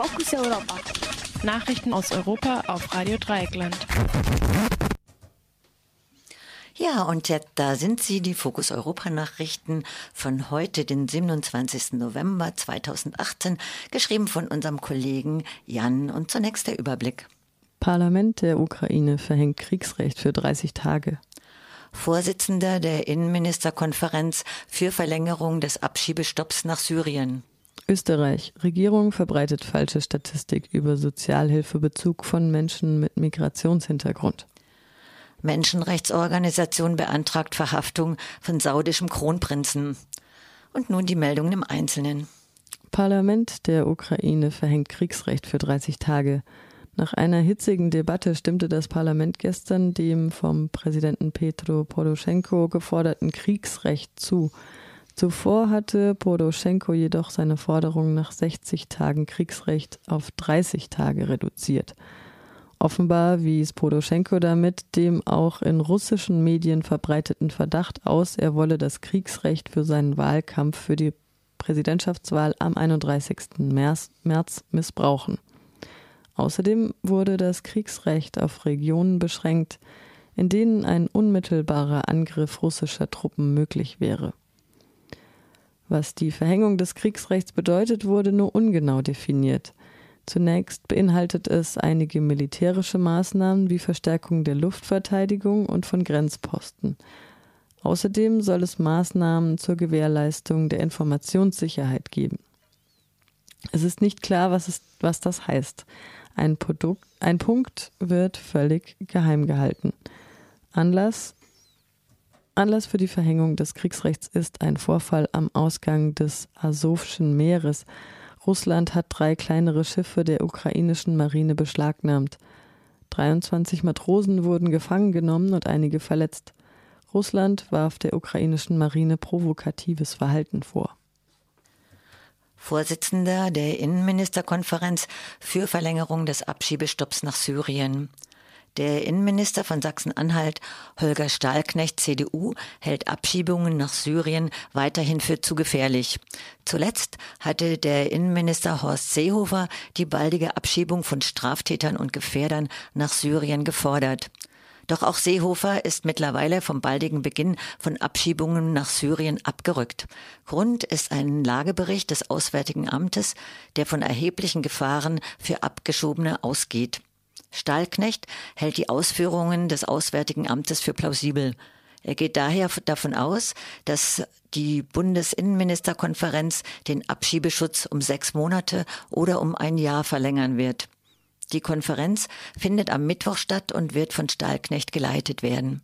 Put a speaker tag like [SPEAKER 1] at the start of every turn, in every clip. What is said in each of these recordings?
[SPEAKER 1] Fokus Europa.
[SPEAKER 2] Nachrichten aus Europa auf Radio Dreieckland.
[SPEAKER 3] Ja, und jetzt, da sind sie, die Fokus Europa Nachrichten von heute, den 27. November 2018, geschrieben von unserem Kollegen Jan. Und zunächst der Überblick.
[SPEAKER 4] Parlament der Ukraine verhängt Kriegsrecht für 30 Tage.
[SPEAKER 3] Vorsitzender der Innenministerkonferenz für Verlängerung des Abschiebestopps nach Syrien.
[SPEAKER 4] Österreich. Regierung verbreitet falsche Statistik über Sozialhilfebezug von Menschen mit Migrationshintergrund.
[SPEAKER 3] Menschenrechtsorganisation beantragt Verhaftung von saudischem Kronprinzen. Und nun die Meldungen im Einzelnen.
[SPEAKER 4] Parlament der Ukraine verhängt Kriegsrecht für 30 Tage. Nach einer hitzigen Debatte stimmte das Parlament gestern dem vom Präsidenten Petro Poroschenko geforderten Kriegsrecht zu. Zuvor hatte Poroschenko jedoch seine Forderung nach 60 Tagen Kriegsrecht auf 30 Tage reduziert. Offenbar wies Poroschenko damit dem auch in russischen Medien verbreiteten Verdacht aus, er wolle das Kriegsrecht für seinen Wahlkampf für die Präsidentschaftswahl am 31. März, März missbrauchen. Außerdem wurde das Kriegsrecht auf Regionen beschränkt, in denen ein unmittelbarer Angriff russischer Truppen möglich wäre. Was die Verhängung des Kriegsrechts bedeutet, wurde nur ungenau definiert. Zunächst beinhaltet es einige militärische Maßnahmen wie Verstärkung der Luftverteidigung und von Grenzposten. Außerdem soll es Maßnahmen zur Gewährleistung der Informationssicherheit geben. Es ist nicht klar, was, es, was das heißt. Ein, Produkt, ein Punkt wird völlig geheim gehalten. Anlass, Anlass für die Verhängung des Kriegsrechts ist ein Vorfall am Ausgang des Asowschen Meeres, Russland hat drei kleinere Schiffe der ukrainischen Marine beschlagnahmt. 23 Matrosen wurden gefangen genommen und einige verletzt. Russland warf der ukrainischen Marine provokatives Verhalten vor.
[SPEAKER 3] Vorsitzender der Innenministerkonferenz für Verlängerung des Abschiebestopps nach Syrien. Der Innenminister von Sachsen-Anhalt, Holger Stahlknecht, CDU, hält Abschiebungen nach Syrien weiterhin für zu gefährlich. Zuletzt hatte der Innenminister Horst Seehofer die baldige Abschiebung von Straftätern und Gefährdern nach Syrien gefordert. Doch auch Seehofer ist mittlerweile vom baldigen Beginn von Abschiebungen nach Syrien abgerückt. Grund ist ein Lagebericht des Auswärtigen Amtes, der von erheblichen Gefahren für Abgeschobene ausgeht. Stahlknecht hält die Ausführungen des Auswärtigen Amtes für plausibel. Er geht daher davon aus, dass die Bundesinnenministerkonferenz den Abschiebeschutz um sechs Monate oder um ein Jahr verlängern wird. Die Konferenz findet am Mittwoch statt und wird von Stahlknecht geleitet werden.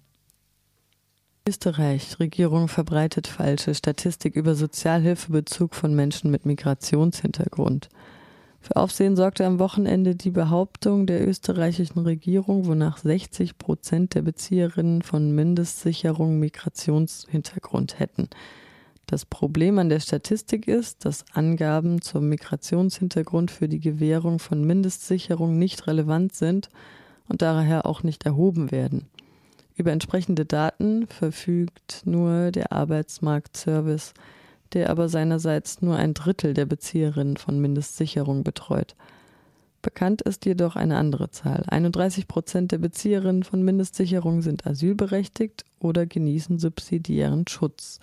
[SPEAKER 4] Österreich. Regierung verbreitet falsche Statistik über Sozialhilfebezug von Menschen mit Migrationshintergrund. Für Aufsehen sorgte am Wochenende die Behauptung der österreichischen Regierung, wonach 60 Prozent der Bezieherinnen von Mindestsicherung Migrationshintergrund hätten. Das Problem an der Statistik ist, dass Angaben zum Migrationshintergrund für die Gewährung von Mindestsicherung nicht relevant sind und daher auch nicht erhoben werden. Über entsprechende Daten verfügt nur der Arbeitsmarktservice der aber seinerseits nur ein Drittel der Bezieherinnen von Mindestsicherung betreut. Bekannt ist jedoch eine andere Zahl. 31 Prozent der Bezieherinnen von Mindestsicherung sind asylberechtigt oder genießen subsidiären Schutz.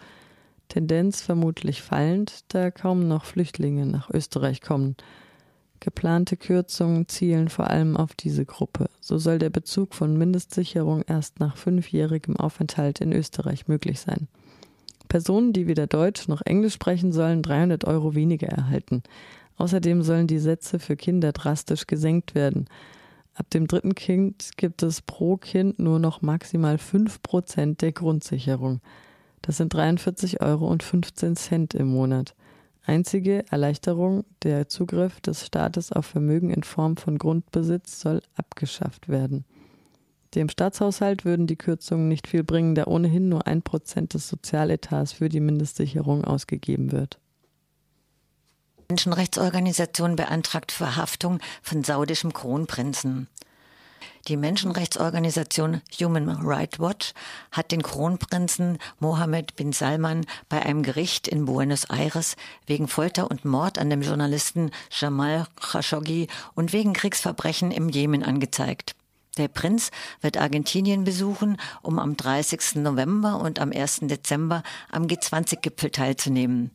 [SPEAKER 4] Tendenz vermutlich fallend, da kaum noch Flüchtlinge nach Österreich kommen. Geplante Kürzungen zielen vor allem auf diese Gruppe. So soll der Bezug von Mindestsicherung erst nach fünfjährigem Aufenthalt in Österreich möglich sein. Personen, die weder Deutsch noch Englisch sprechen, sollen 300 Euro weniger erhalten. Außerdem sollen die Sätze für Kinder drastisch gesenkt werden. Ab dem dritten Kind gibt es pro Kind nur noch maximal 5% der Grundsicherung. Das sind 43 Euro und 15 Cent im Monat. Einzige Erleichterung, der Zugriff des Staates auf Vermögen in Form von Grundbesitz soll abgeschafft werden. Dem Staatshaushalt würden die Kürzungen nicht viel bringen, da ohnehin nur ein Prozent des Sozialetats für die Mindestsicherung ausgegeben wird.
[SPEAKER 3] Menschenrechtsorganisation beantragt Verhaftung von saudischem Kronprinzen. Die Menschenrechtsorganisation Human Rights Watch hat den Kronprinzen Mohammed bin Salman bei einem Gericht in Buenos Aires wegen Folter und Mord an dem Journalisten Jamal Khashoggi und wegen Kriegsverbrechen im Jemen angezeigt. Der Prinz wird Argentinien besuchen, um am 30. November und am 1. Dezember am G20-Gipfel teilzunehmen.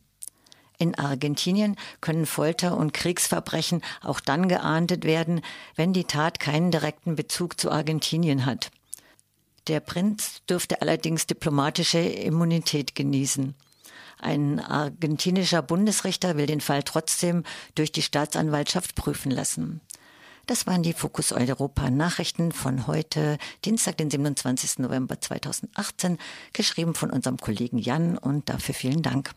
[SPEAKER 3] In Argentinien können Folter und Kriegsverbrechen auch dann geahndet werden, wenn die Tat keinen direkten Bezug zu Argentinien hat. Der Prinz dürfte allerdings diplomatische Immunität genießen. Ein argentinischer Bundesrichter will den Fall trotzdem durch die Staatsanwaltschaft prüfen lassen. Das waren die Fokus Europa Nachrichten von heute, Dienstag, den 27. November 2018, geschrieben von unserem Kollegen Jan und dafür vielen Dank.